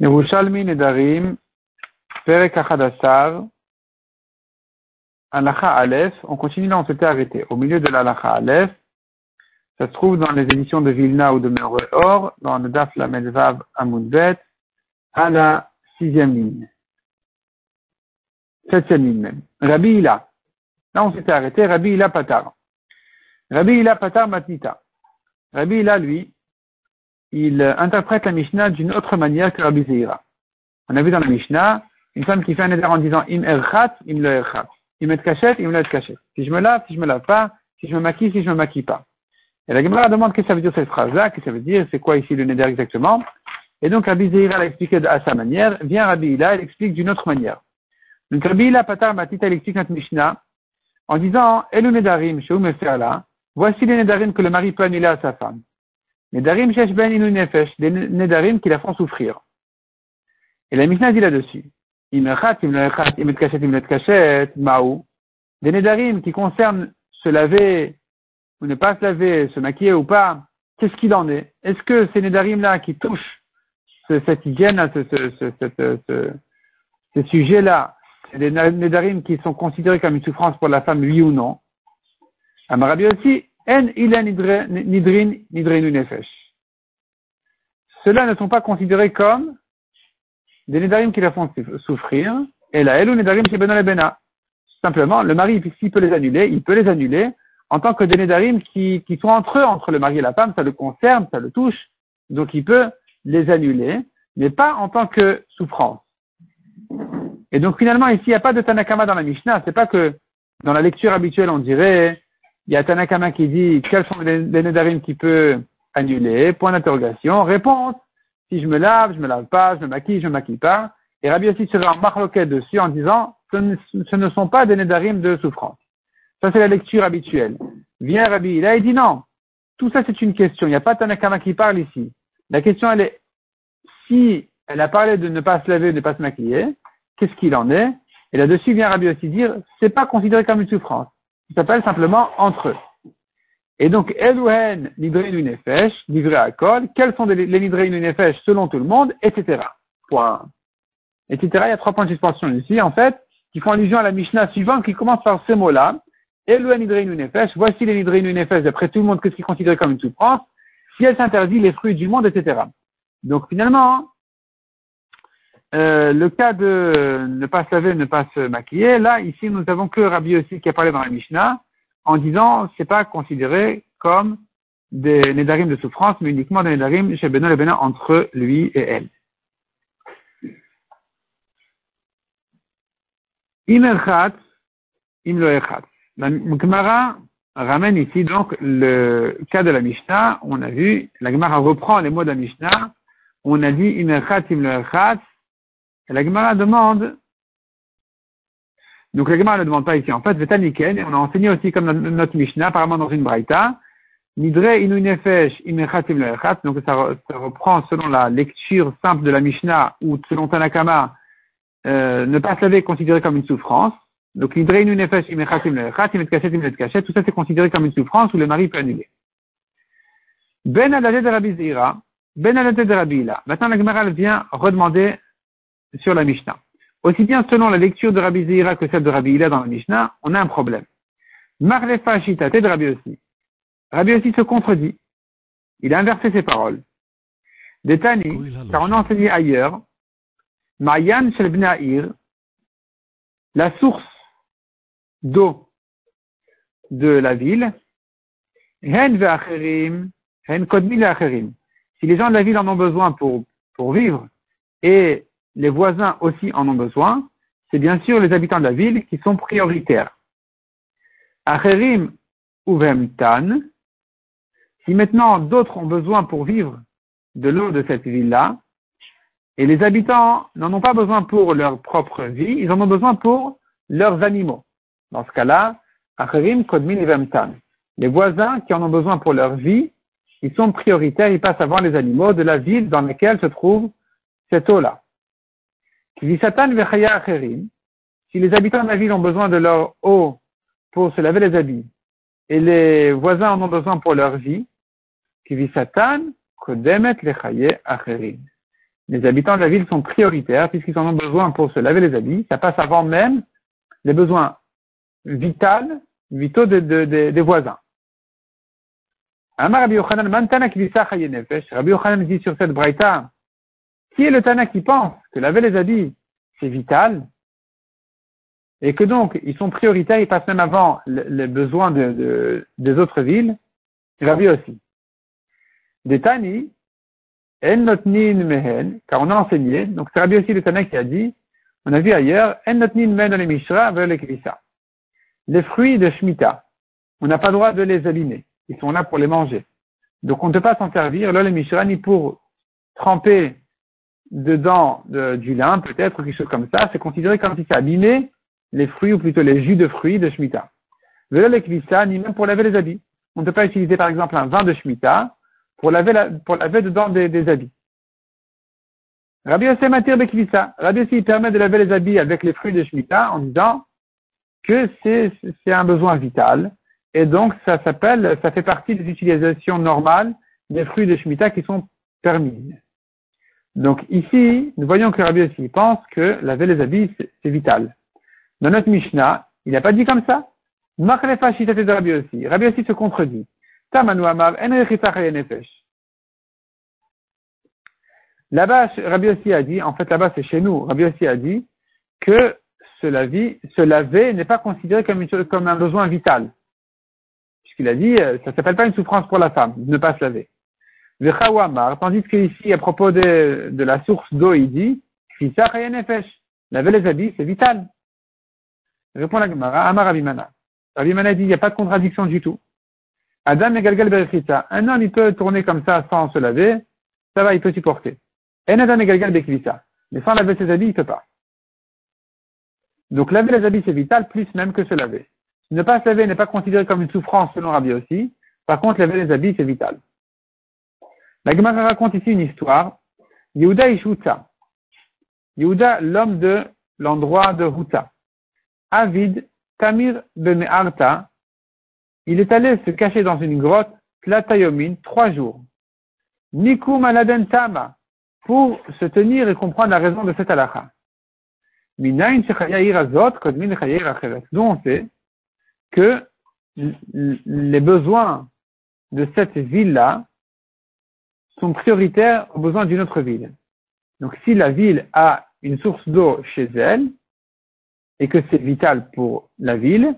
Yerushalmi Nedarim, Perek Achadasar, Alacha Aleph, on continue là, on s'était arrêté. Au milieu de l'Alacha Aleph, ça se trouve dans les éditions de Vilna ou de Or, dans le Daf la Medvav Amoudbet, à la sixième ligne. Septième ligne même. Rabbi Ila. Là, on s'était arrêté. Rabbi Ila Patar. Rabbi Ila Patar Matnita. Rabbi Ila, lui, il interprète la Mishnah d'une autre manière que Rabbi Zeira. On a vu dans la Mishnah une femme qui fait un éder en disant im erchat, im le erchat. Im et kachet, im le et Si je me lave, si je me lave pas, si je me maquille, si je me maquille pas. Et la Gemara demande qu'est-ce que ça veut dire cette phrase-là, qu'est-ce que ça veut dire, c'est quoi ici le neder exactement? Et donc Rabbi Zeira l'a expliqué à sa manière, vient Rabbi Ila, il explique d'une autre manière. Donc Rabbi Ila Patar Matita, il explique notre Mishnah en disant, Elu nedarim, faire là, voici les nedarim que le mari peut annuler à sa femme. Nedarim shesh ben inu nefesh, des nedarim qui la font souffrir. Et la Mishnah dit là-dessus, imet kachet, imet kachet, maou, des nedarim qui concernent se laver ou ne pas se laver, se maquiller ou pas, qu'est-ce qu'il en est? Est-ce que ces nedarim-là qui touchent cette hygiène, ce, ce, ce, ce sujet-là, c'est des nedarim qui sont considérés comme une souffrance pour la femme, oui ou non? Amarabi aussi, en ila nidrin nidrinu nefesh. Ceux-là ne sont pas considérés comme des nedarim qui la font souffrir, et la elu nedarim Bena Simplement, le mari, s'il peut les annuler, il peut les annuler en tant que des nedarim qui, qui sont entre eux, entre le mari et la femme, ça le concerne, ça le touche, donc il peut les annuler, mais pas en tant que souffrance. Et donc finalement, ici, il n'y a pas de Tanakama dans la Mishnah, c'est pas que dans la lecture habituelle, on dirait, il y a Tanakama qui dit quels sont les, nedarim qui peut annuler, point d'interrogation, réponse, si je me lave, je me lave pas, je me maquille, je me maquille pas. Et Rabbi aussi serait en marloquette dessus en disant, ce ne, ce ne, sont pas des nedarim de souffrance. Ça, c'est la lecture habituelle. Vient Rabbi, là, il dit non. Tout ça, c'est une question. Il n'y a pas Tanakama qui parle ici. La question, elle est, si elle a parlé de ne pas se laver, de ne pas se maquiller, qu'est-ce qu'il en est? Et là-dessus vient Rabbi aussi dire, c'est pas considéré comme une souffrance. Il s'appelle simplement entre eux. Et donc, Elouhen, Nidrein Nefesh, livré à Kol, quels sont les Nidrein Nefesh selon tout le monde, etc. Point. Etc. Il y a trois points de suspension ici, en fait, qui font allusion à la Mishnah suivante qui commence par ce mot-là. Elouhen Nidrein Nefesh, voici les Nidrein Nefesh, d'après tout le monde, qu'est-ce qui est considéré comme une souffrance, si elle s'interdit les fruits du monde, etc. Donc, finalement, euh, le cas de ne pas se laver, ne pas se maquiller, là, ici, nous avons que Rabbi aussi qui a parlé dans la Mishnah, en disant, c'est pas considéré comme des nédarim de souffrance, mais uniquement des nédarim chez Benoît et Benoît entre lui et elle. Imerchat, imloechat. La Gemara ramène ici donc le cas de la Mishnah. On a vu, la Gemara reprend les mots de la Mishnah. On a dit imerchat, imloechat et la Gemara demande, donc la Gemara ne demande pas ici, en fait, Vetaniken, et on a enseigné aussi comme notre Mishnah, apparemment dans une Braïta, Nidre inu nefesh donc ça, reprend selon la lecture simple de la Mishnah, ou selon Tanakama, euh, ne pas se laver est considéré comme une souffrance. Donc Nidre inu nefesh tout ça c'est considéré comme une souffrance où le mari peut annuler. Ben aladé de Rabbi Zira, ben aladé de Rabbi Maintenant la Gemara vient redemander sur la Mishnah. Aussi bien selon la lecture de Rabbi Zira que celle de Rabbi Ila dans la Mishnah, on a un problème. Marlefa Shita, de Rabbi aussi. Rabbi aussi se contredit. Il a inversé ses paroles. Detani, car on a enseigné ailleurs, Mayan Shel la source d'eau de la ville, Hen Ve'acherim, Hen Kodmi Si les gens de la ville en ont besoin pour, pour vivre, et les voisins aussi en ont besoin, c'est bien sûr les habitants de la ville qui sont prioritaires. Acherim Uvemtan, si maintenant d'autres ont besoin pour vivre de l'eau de cette ville-là, et les habitants n'en ont pas besoin pour leur propre vie, ils en ont besoin pour leurs animaux. Dans ce cas-là, Acherim Kodmin Uvemtan. Les voisins qui en ont besoin pour leur vie, ils sont prioritaires, ils passent avant les animaux de la ville dans laquelle se trouve cette eau-là. Si les habitants de la ville ont besoin de leur eau pour se laver les habits, et les voisins en ont besoin pour leur vie, les habitants de la ville sont prioritaires puisqu'ils en ont besoin pour se laver les habits. Ça passe avant même les besoins vitaux, vitaux des voisins. Rabbi Yochanan dit sur cette braïta, qui est le Tana qui pense que laver les habits, c'est vital, et que donc ils sont prioritaires, ils passent même avant les besoins de, des autres villes, Rabbi aussi. Des Tani, notnin mehen, car on a enseigné, donc c'est Rabbi aussi le Tana qui a dit, on a vu ailleurs, notnin les mishra, les fruits de Shemitah, on n'a pas le droit de les abîmer. Ils sont là pour les manger. Donc on ne peut pas s'en servir, les Mishra, ni pour tremper dedans du lin, peut-être, quelque chose comme ça. C'est considéré comme si ça abîmait les fruits, ou plutôt les jus de fruits de Shemitah. Vela les ni même pour laver les habits. On ne peut pas utiliser par exemple un vin de Shemitah pour laver, pour laver dedans des, habits. Rabbi Yosef Matir Bekvisa. Rabbi permet de laver les habits avec les fruits de Shemitah en disant que c'est un besoin vital et donc, ça s'appelle, ça fait partie des utilisations normales des fruits de Shemitah qui sont permises. Donc ici, nous voyons que Rabbi aussi pense que laver les habits, c'est vital. Dans notre Mishnah, il n'a pas dit comme ça. Rabbi aussi. Rabbi aussi se contredit. Tamanu Amar, Là-bas, Rabbi aussi a dit, en fait là-bas c'est chez nous, Rabbi aussi a dit que se laver, n'est pas considéré comme, comme un besoin vital il a dit, euh, ça s'appelle pas une souffrance pour la femme, de ne pas se laver. Tandis qu'ici, à propos de, de la source d'eau, il dit, laver les habits, c'est vital. Répond la Gemara, Amar Abimana. Abimana dit, il n'y a pas de contradiction du tout. Adam et Galgal Berechita. Un homme, il peut tourner comme ça sans se laver, ça va, il peut supporter. Et Adam et Galgal Mais sans laver ses habits, il ne peut pas. Donc laver les habits, c'est vital, plus même que se laver. Ne pas se laver n'est pas considéré comme une souffrance selon Rabbi aussi. Par contre, laver les habits, c'est vital. La Gemara raconte ici une histoire. Yehuda Ishutza. Yehuda, l'homme de l'endroit de Huta. Avid Tamir Beme'arta. Il est allé se cacher dans une grotte, Tlatayomin, trois jours. Nikum aladen tama. Pour se tenir et comprendre la raison de cette halakha. Kodmin. D'où on sait que les besoins de cette ville-là sont prioritaires aux besoins d'une autre ville. Donc si la ville a une source d'eau chez elle et que c'est vital pour la ville,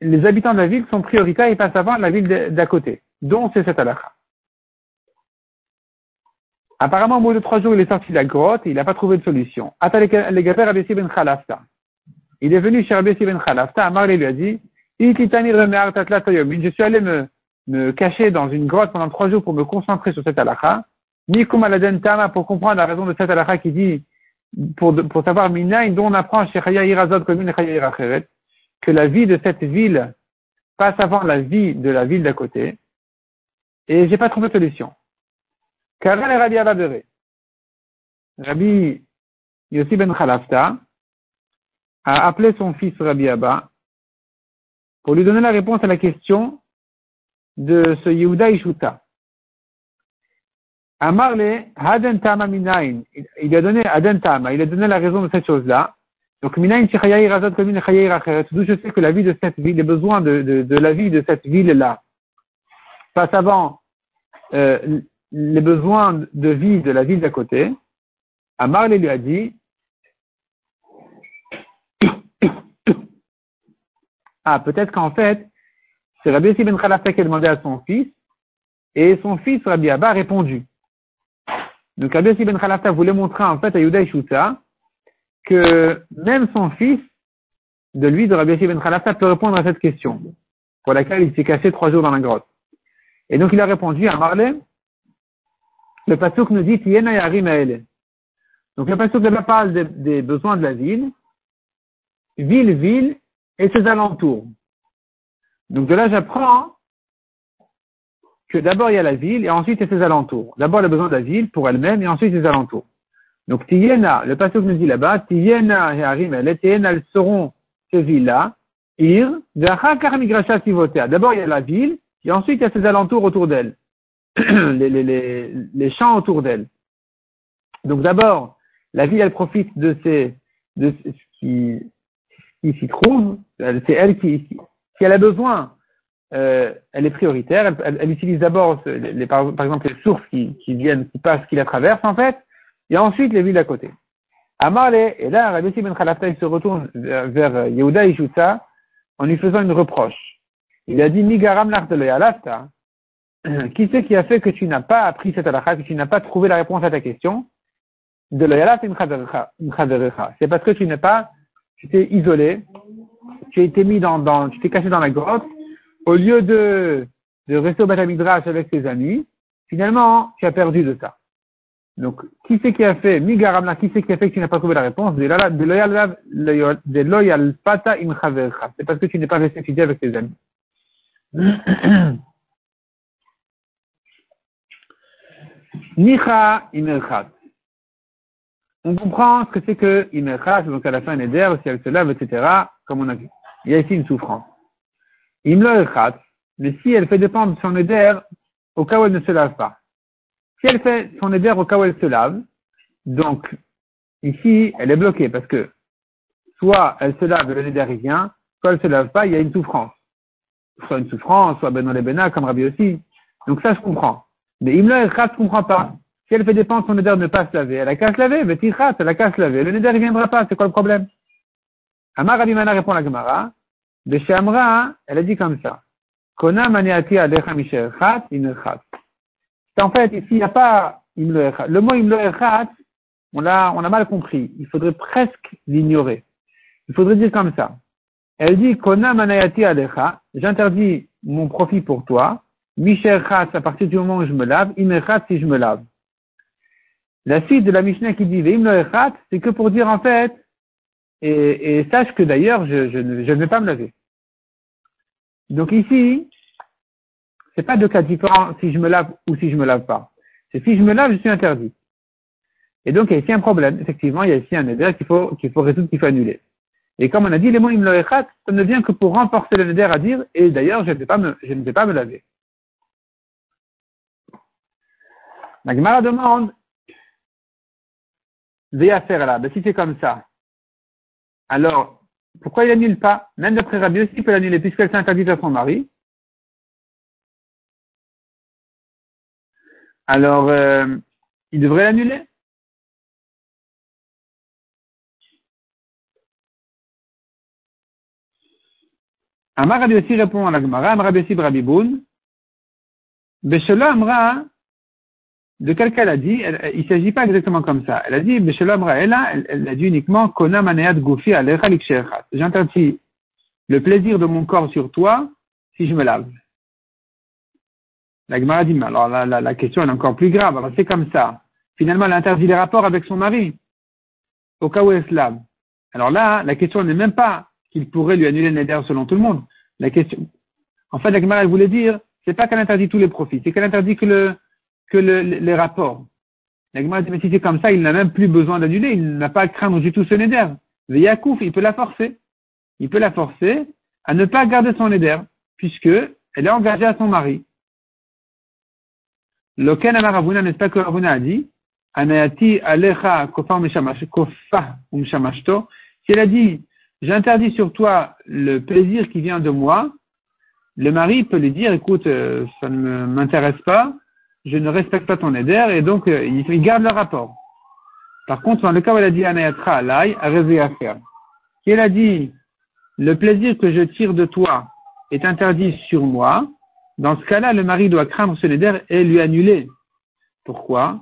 les habitants de la ville sont prioritaires et passent avant la ville d'à côté, dont c'est cette halakha. Apparemment, au bout de trois jours, il est sorti de la grotte et il n'a pas trouvé de solution. Ben il est venu chez Rabbi Ben Khalafta, Amar lui a dit, je suis allé me, me cacher dans une grotte pendant trois jours pour me concentrer sur cette halakha. Nikum tama pour comprendre la raison de cette halakha qui dit, pour, pour savoir minaï dont on apprend chez Chaya Irazot que la vie de cette ville passe avant la vie de la ville d'à côté. Et j'ai pas trouvé de solution. Karal et Rabbi Ababere. Rabbi Yossi ben Khalafta a appelé son fils Rabbi Abba pour lui donner la réponse à la question de ce Yehuda Ishuta. Amarle. Il a donné il a donné la raison de cette chose-là. Donc, Minain Chayayir Azad Komin Chayayir Acheret. D'où je sais que la vie de cette ville, les besoins de la vie de cette ville-là, passe avant euh, les besoins de vie de la ville d'à côté. Amarle lui a dit, Ah, peut-être qu'en fait, c'est Rabbi Yossi ben Khalafta qui a demandé à son fils, et son fils, Rabbi Abba, a répondu. Donc Rabbi Yossi ben Khalafta voulait montrer en fait à Yuda Shuta que même son fils, de lui, de Rabbi Yossi ben Khalafta, peut répondre à cette question, pour laquelle il s'est caché trois jours dans la grotte. Et donc il a répondu à Marley, le pasuk nous dit Tiena Yarim Donc le pasuk là parle des, des besoins de la ville, ville, ville, et ses alentours. Donc de là, j'apprends que d'abord il y a la ville et ensuite il y a ses alentours. D'abord le besoin de la ville pour elle-même et ensuite ses alentours. Donc Tiyena, le passage nous dit là-bas, Tiyena et Harim, elles seront ces villes-là, Ir, D'abord il y a la ville et ensuite il y a ses alentours autour d'elle, les, champs autour d'elle. Donc d'abord, la ville, elle profite de ce qui, qui s'y trouve. C'est elle qui, si elle a besoin, euh, elle est prioritaire. Elle, utilise d'abord, les, par, exemple, les sources qui, viennent, qui passent, qui la traversent en fait, et ensuite les villes à côté. Amarle, et là, Rabbi Ben Khalafta, se retourne vers, Yehuda et Jutsa en lui faisant une reproche. Il a dit, Migaram Alafta, qui c'est qui a fait que tu n'as pas appris cette halakha, que tu n'as pas trouvé la réponse à ta question? De C'est parce que tu n'es pas, tu t'es isolé, tu as été mis dans, tu t'es caché dans la grotte, au lieu de, de rester au Beth avec tes amis, finalement, tu as perdu de ça. Donc, qui c'est qui a fait, Migaramla, qui c'est qui a fait que tu n'as pas trouvé la réponse? De loyal pata C'est parce que tu n'es pas resté fidèle avec tes amis. Nicha imerchat. On comprend ce que c'est que imerchat, donc à la fin neder, si elle se lave, etc., comme on a vu. Il y a ici une souffrance. Imlerchat, mais si elle fait dépendre son éder au cas où elle ne se lave pas. Si elle fait son éder au cas où elle se lave, donc ici elle est bloquée parce que soit elle se lave le neder vient, soit elle se lave pas, il y a une souffrance. Soit une souffrance, soit ben les bena, comme Rabbi aussi. Donc ça je comprends. Mais Imla Echat ne comprend pas. Si elle fait dépendre son neder de ne pas se laver, elle a qu'à se laver, mais Tichat, elle a qu'à se laver. Le neder ne viendra pas, c'est quoi le problème? Amar Rabimana répond à la Gemara. De chez Amra, elle a dit comme ça. Kona maniati alecha misherchat inerchat. En fait, ici, il n'y a pas Le mot imloerchat, on l'a, on a mal compris. Il faudrait presque l'ignorer. Il faudrait dire comme ça. Elle dit, Kona manayati alecha, j'interdis mon profit pour toi, Misherchat, à partir du moment où je me lave, Imerchat si je me lave. La suite de la Mishnah qui dit Veimloechat, c'est que pour dire en fait, et, et sache que d'ailleurs, je, je, ne, je ne vais pas me laver. Donc ici, c'est pas deux cas différents si je me lave ou si je me lave pas. C'est si je me lave, je suis interdit. Et donc, il y a ici un problème. Effectivement, il y a ici un éder qu'il faut, qu'il faut résoudre, qu'il faut annuler. Et comme on a dit, les mots imloechat, ça ne vient que pour renforcer le neder à dire, et d'ailleurs, je ne vais pas me, je ne vais pas me laver. La Gemara demande, faire là, ben, si c'est comme ça, alors, pourquoi il n'annule pas? Même d'après Rabbi aussi, il peut l'annuler, puisqu'elle s'interdit à son mari. Alors, euh, il devrait l'annuler? Amar Rabbi aussi répond à la Gemara, Amar Rabbi aussi Brabiboun, Beshelo Amra, de quel cas elle a dit Il ne s'agit pas exactement comme ça. Elle a dit, elle, elle a dit uniquement J'interdis le plaisir de mon corps sur toi si je me lave. La Gemara dit, mais alors la, la, question est encore plus grave. Alors c'est comme ça. Finalement, elle interdit les rapports avec son mari au cas où elle se lave. Alors là, la question n'est même pas qu'il pourrait lui annuler le neder selon tout le monde. La question, en fait, la Gemara elle voulait dire, c'est pas qu'elle interdit tous les profits, c'est qu'elle interdit que le, que le, les rapports. Dit, mais si c'est comme ça, il n'a même plus besoin d'annuler, il n'a pas à craindre du tout ce neder. Le Yakouf, il peut la forcer. Il peut la forcer à ne pas garder son neder, puisque elle est engagée à son mari. Loken Amaravuna, n'est-ce pas que Ravuna a dit, alecha kofa si elle a dit, j'interdis sur toi le plaisir qui vient de moi, le mari peut lui dire, écoute, euh, ça ne m'intéresse pas, je ne respecte pas ton éder, et donc euh, il, garde le rapport. Par contre, dans le cas où elle a dit Anayatra alay, a à faire. Si elle a dit le plaisir que je tire de toi est interdit sur moi, dans ce cas-là, le mari doit craindre ce neder et lui annuler. Pourquoi?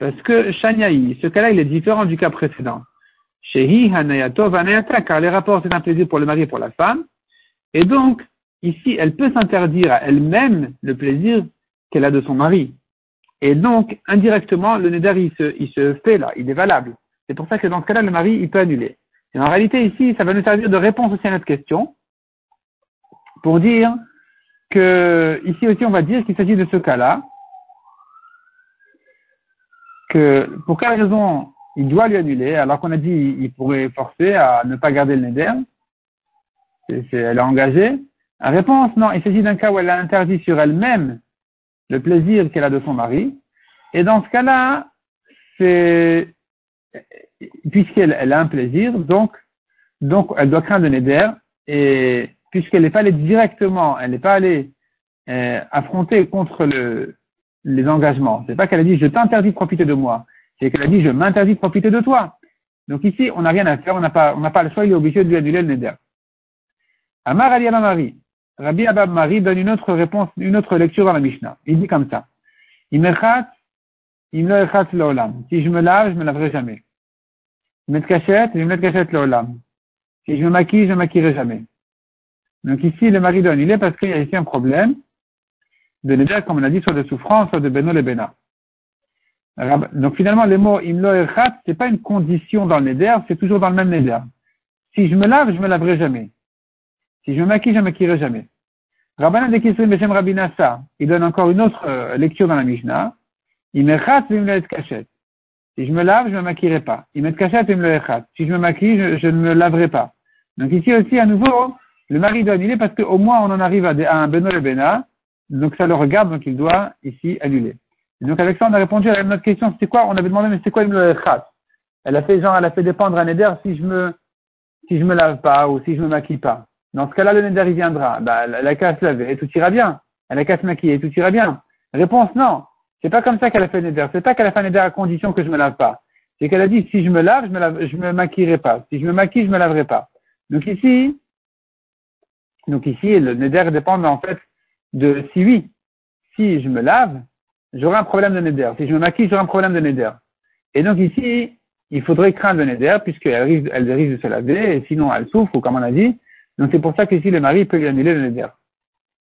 Parce que Shanyai, ce cas-là, il est différent du cas précédent. Shehi Hanayatov Anayatra, car les rapports c'est un plaisir pour le mari et pour la femme. Et donc, ici, elle peut s'interdire à elle-même le plaisir qu'elle a de son mari. Et donc, indirectement, le neder, il se, fait là, il est valable. C'est pour ça que dans ce cas-là, le mari, il peut annuler. Et en réalité, ici, ça va nous servir de réponse aussi à notre question, pour dire que, ici aussi, on va dire qu'il s'agit de ce cas-là, que pour quelle raison il doit lui annuler, alors qu'on a dit il pourrait forcer à ne pas garder le neder, elle est engagée. La réponse, non, il s'agit d'un cas où elle a interdit sur elle-même le plaisir qu'elle a de son mari. Et dans ce cas-là, puisqu'elle elle a un plaisir, donc, donc elle doit craindre le neder, et puisqu'elle n'est pas allée directement, elle n'est pas allée euh, affronter contre le, les engagements. C'est pas qu'elle a dit je t'interdis de profiter de moi, c'est qu'elle a dit je m'interdis de profiter de toi. Donc ici, on n'a rien à faire, on n'a pas, on n'a pas le choix, il est obligé de lui annuler le neder. Amar Ali Marie. Rabbi Abab Marie donne une autre réponse, une autre lecture dans la Mishnah. Il dit comme ça. Si je me lave, je me laverai jamais. Cachette. Si je me maquille, je me maquillerai jamais. Donc ici, le mari donne, il est parce qu'il y a ici un problème de neder, comme on a dit, soit de souffrance, soit de beno le bena. Donc finalement, les mots imlo erchat, c'est pas une condition dans le neder, c'est toujours dans le même neder. Si je me lave, je me laverai jamais. Si je me maquille, je ne maquillerai jamais. Rabbanan de Kisrim Beshem Rabinasa, il donne encore une autre euh, lecture dans la Mishnah. Il me kachet. Si je me lave, je ne me maquillerai pas. Il me kachet, il me Si je me maquille, je, ne me laverai pas. Donc ici aussi, à nouveau, le mari doit annuler parce qu'au moins on en arrive à, un Beno le Bena. Donc ça le regarde, donc il doit ici annuler. donc avec ça, on a répondu à notre question, c'était quoi? On avait demandé, mais c'est quoi le Elle a fait genre, elle a fait dépendre un éder si je me, si je me lave pas ou si je me maquille pas. Dans ce cas-là, le neder, il viendra. Bah, elle a qu'à se laver et tout ira bien. Elle a qu'à se maquiller et tout ira bien. Réponse, non. C'est pas comme ça qu'elle a fait le neder. C'est pas qu'elle a fait le neder à condition que je me lave pas. C'est qu'elle a dit, si je me lave, je me maquillerai pas. Si je me maquille, je me laverai pas. Donc ici, donc ici, le neder dépend en fait de si oui, si je me lave, j'aurai un problème de neder. Si je me maquille, j'aurai un problème de neder. Et donc ici, il faudrait craindre le neder puisqu'elle risque, elle risque de se laver et sinon elle souffre ou comme on a dit, donc c'est pour ça qu'ici le mari peut lui annuler le neder.